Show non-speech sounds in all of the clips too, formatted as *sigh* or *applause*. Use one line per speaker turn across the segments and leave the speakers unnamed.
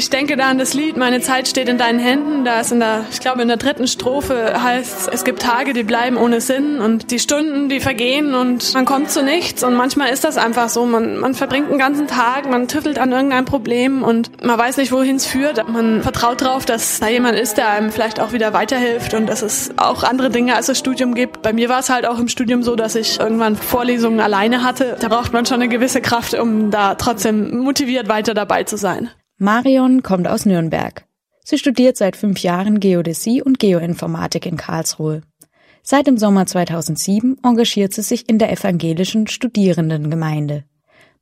Ich denke da an das Lied Meine Zeit steht in deinen Händen. Da ist in der, ich glaube in der dritten Strophe heißt es gibt Tage, die bleiben ohne Sinn und die Stunden, die vergehen und man kommt zu nichts und manchmal ist das einfach so. Man, man verbringt einen ganzen Tag, man tüffelt an irgendein Problem und man weiß nicht, wohin es führt. Man vertraut darauf, dass da jemand ist, der einem vielleicht auch wieder weiterhilft und dass es auch andere Dinge als das Studium gibt. Bei mir war es halt auch im Studium so, dass ich irgendwann Vorlesungen alleine hatte. Da braucht man schon eine gewisse Kraft, um da trotzdem motiviert weiter dabei zu sein.
Marion kommt aus Nürnberg. Sie studiert seit fünf Jahren Geodäsie und Geoinformatik in Karlsruhe. Seit dem Sommer 2007 engagiert sie sich in der evangelischen Studierendengemeinde.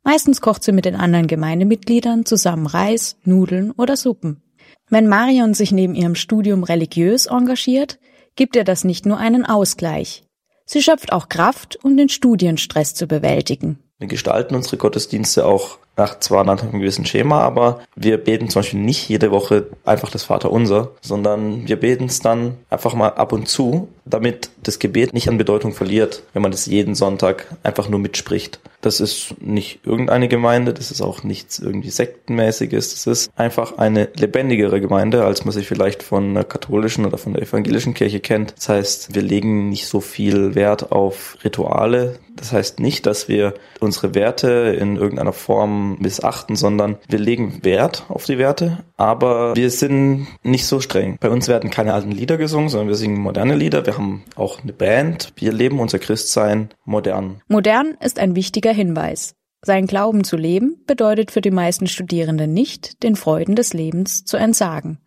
Meistens kocht sie mit den anderen Gemeindemitgliedern zusammen Reis, Nudeln oder Suppen. Wenn Marion sich neben ihrem Studium religiös engagiert, gibt ihr das nicht nur einen Ausgleich. Sie schöpft auch Kraft, um den Studienstress zu bewältigen.
Wir gestalten unsere Gottesdienste auch nach zwar nach einem gewissen Schema, aber wir beten zum Beispiel nicht jede Woche einfach das Vaterunser, sondern wir beten es dann einfach mal ab und zu, damit das Gebet nicht an Bedeutung verliert, wenn man das jeden Sonntag einfach nur mitspricht. Das ist nicht irgendeine Gemeinde, das ist auch nichts irgendwie sektenmäßiges, das ist einfach eine lebendigere Gemeinde, als man sich vielleicht von der katholischen oder von der evangelischen Kirche kennt. Das heißt, wir legen nicht so viel Wert auf Rituale. Das heißt nicht, dass wir unsere Werte in irgendeiner Form missachten, sondern wir legen Wert auf die Werte, aber wir sind nicht so streng. Bei uns werden keine alten Lieder gesungen, sondern wir singen moderne Lieder. Wir haben auch eine Band. Wir leben unser Christsein modern.
Modern ist ein wichtiger Hinweis. Sein Glauben zu leben bedeutet für die meisten Studierenden nicht, den Freuden des Lebens zu entsagen.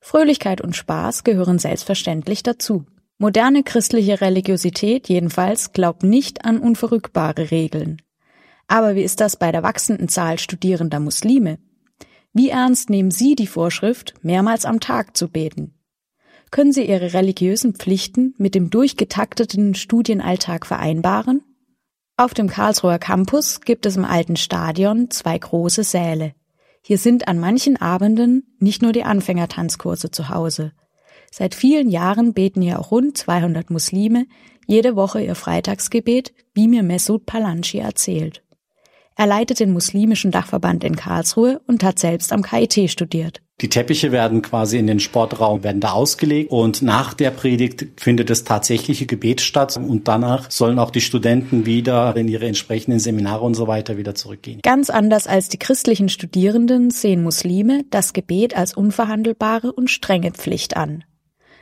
Fröhlichkeit und Spaß gehören selbstverständlich dazu. Moderne christliche Religiosität jedenfalls glaubt nicht an unverrückbare Regeln. Aber wie ist das bei der wachsenden Zahl studierender Muslime? Wie ernst nehmen Sie die Vorschrift, mehrmals am Tag zu beten? Können Sie Ihre religiösen Pflichten mit dem durchgetakteten Studienalltag vereinbaren? Auf dem Karlsruher Campus gibt es im alten Stadion zwei große Säle. Hier sind an manchen Abenden nicht nur die Anfängertanzkurse zu Hause. Seit vielen Jahren beten hier auch rund 200 Muslime jede Woche ihr Freitagsgebet, wie mir Mesut Palanci erzählt. Er leitet den muslimischen Dachverband in Karlsruhe und hat selbst am KIT studiert.
Die Teppiche werden quasi in den Sportraum, werden da ausgelegt und nach der Predigt findet das tatsächliche Gebet statt und danach sollen auch die Studenten wieder in ihre entsprechenden Seminare und so weiter wieder zurückgehen.
Ganz anders als die christlichen Studierenden sehen Muslime das Gebet als unverhandelbare und strenge Pflicht an.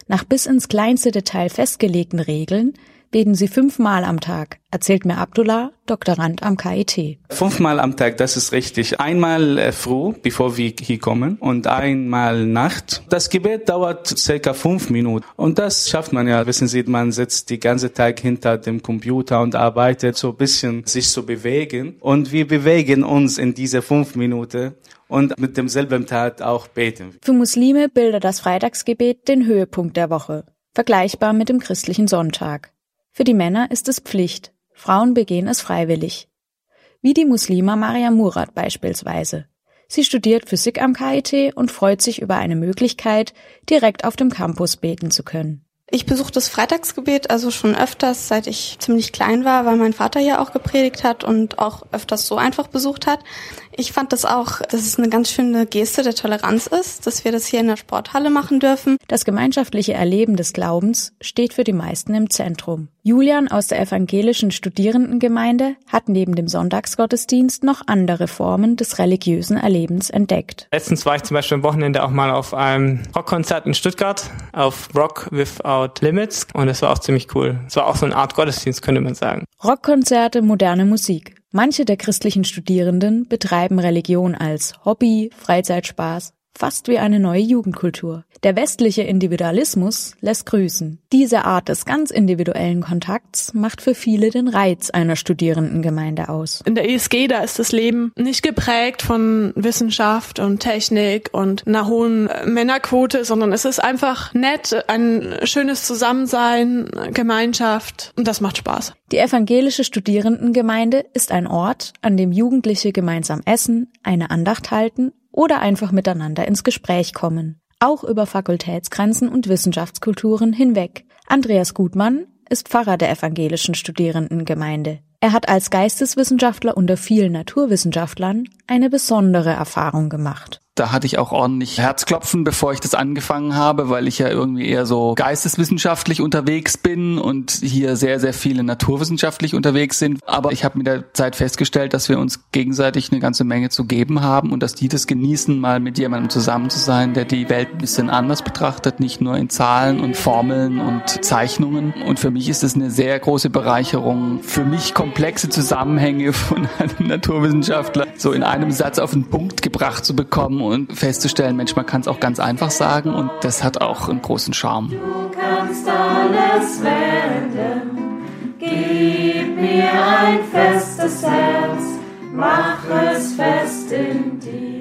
Nach bis ins kleinste Detail festgelegten Regeln beten sie fünfmal am Tag, erzählt mir Abdullah, Doktorand am KIT.
Fünfmal am Tag, das ist richtig. Einmal äh, früh, bevor wir hier kommen, und einmal Nacht. Das Gebet dauert circa fünf Minuten. Und das schafft man ja. Wissen Sie, man sitzt die ganze Tag hinter dem Computer und arbeitet so ein bisschen sich zu bewegen. Und wir bewegen uns in diese fünf Minuten und mit demselben Tat auch beten.
Für Muslime bildet das Freitagsgebet den Höhepunkt der Woche, vergleichbar mit dem christlichen Sonntag. Für die Männer ist es Pflicht, Frauen begehen es freiwillig. Wie die Muslima Maria Murat beispielsweise. Sie studiert Physik am KIT und freut sich über eine Möglichkeit, direkt auf dem Campus beten zu können.
Ich besuche das Freitagsgebet also schon öfters, seit ich ziemlich klein war, weil mein Vater ja auch gepredigt hat und auch öfters so einfach besucht hat. Ich fand das auch, dass es eine ganz schöne Geste der Toleranz ist, dass wir das hier in der Sporthalle machen dürfen.
Das gemeinschaftliche Erleben des Glaubens steht für die meisten im Zentrum. Julian aus der evangelischen Studierendengemeinde hat neben dem Sonntagsgottesdienst noch andere Formen des religiösen Erlebens entdeckt.
Letztens war ich zum Beispiel am Wochenende auch mal auf einem Rockkonzert in Stuttgart, auf Rock Without Limits und das war auch ziemlich cool. Es war auch so eine Art Gottesdienst, könnte man sagen.
Rockkonzerte, moderne Musik. Manche der christlichen Studierenden betreiben Religion als Hobby, Freizeitspaß, fast wie eine neue Jugendkultur. Der westliche Individualismus lässt grüßen. Diese Art des ganz individuellen Kontakts macht für viele den Reiz einer Studierendengemeinde aus.
In der ESG, da ist das Leben nicht geprägt von Wissenschaft und Technik und einer hohen Männerquote, sondern es ist einfach nett, ein schönes Zusammensein, Gemeinschaft und das macht Spaß.
Die evangelische Studierendengemeinde ist ein Ort, an dem Jugendliche gemeinsam essen, eine Andacht halten oder einfach miteinander ins Gespräch kommen auch über Fakultätsgrenzen und Wissenschaftskulturen hinweg. Andreas Gutmann ist Pfarrer der evangelischen Studierendengemeinde. Er hat als Geisteswissenschaftler unter vielen Naturwissenschaftlern eine besondere Erfahrung gemacht.
Da hatte ich auch ordentlich Herzklopfen, bevor ich das angefangen habe, weil ich ja irgendwie eher so geisteswissenschaftlich unterwegs bin und hier sehr, sehr viele naturwissenschaftlich unterwegs sind. Aber ich habe mit der Zeit festgestellt, dass wir uns gegenseitig eine ganze Menge zu geben haben und dass die das genießen, mal mit jemandem zusammen zu sein, der die Welt ein bisschen anders betrachtet, nicht nur in Zahlen und Formeln und Zeichnungen. Und für mich ist es eine sehr große Bereicherung, für mich komplexe Zusammenhänge *laughs* von einem Naturwissenschaftler so in einem Satz auf den Punkt gebracht zu bekommen und festzustellen, Mensch, man kann es auch ganz einfach sagen und das hat auch einen großen Charme.
Du kannst alles wenden, gib mir ein festes Herz, mach es fest in dir.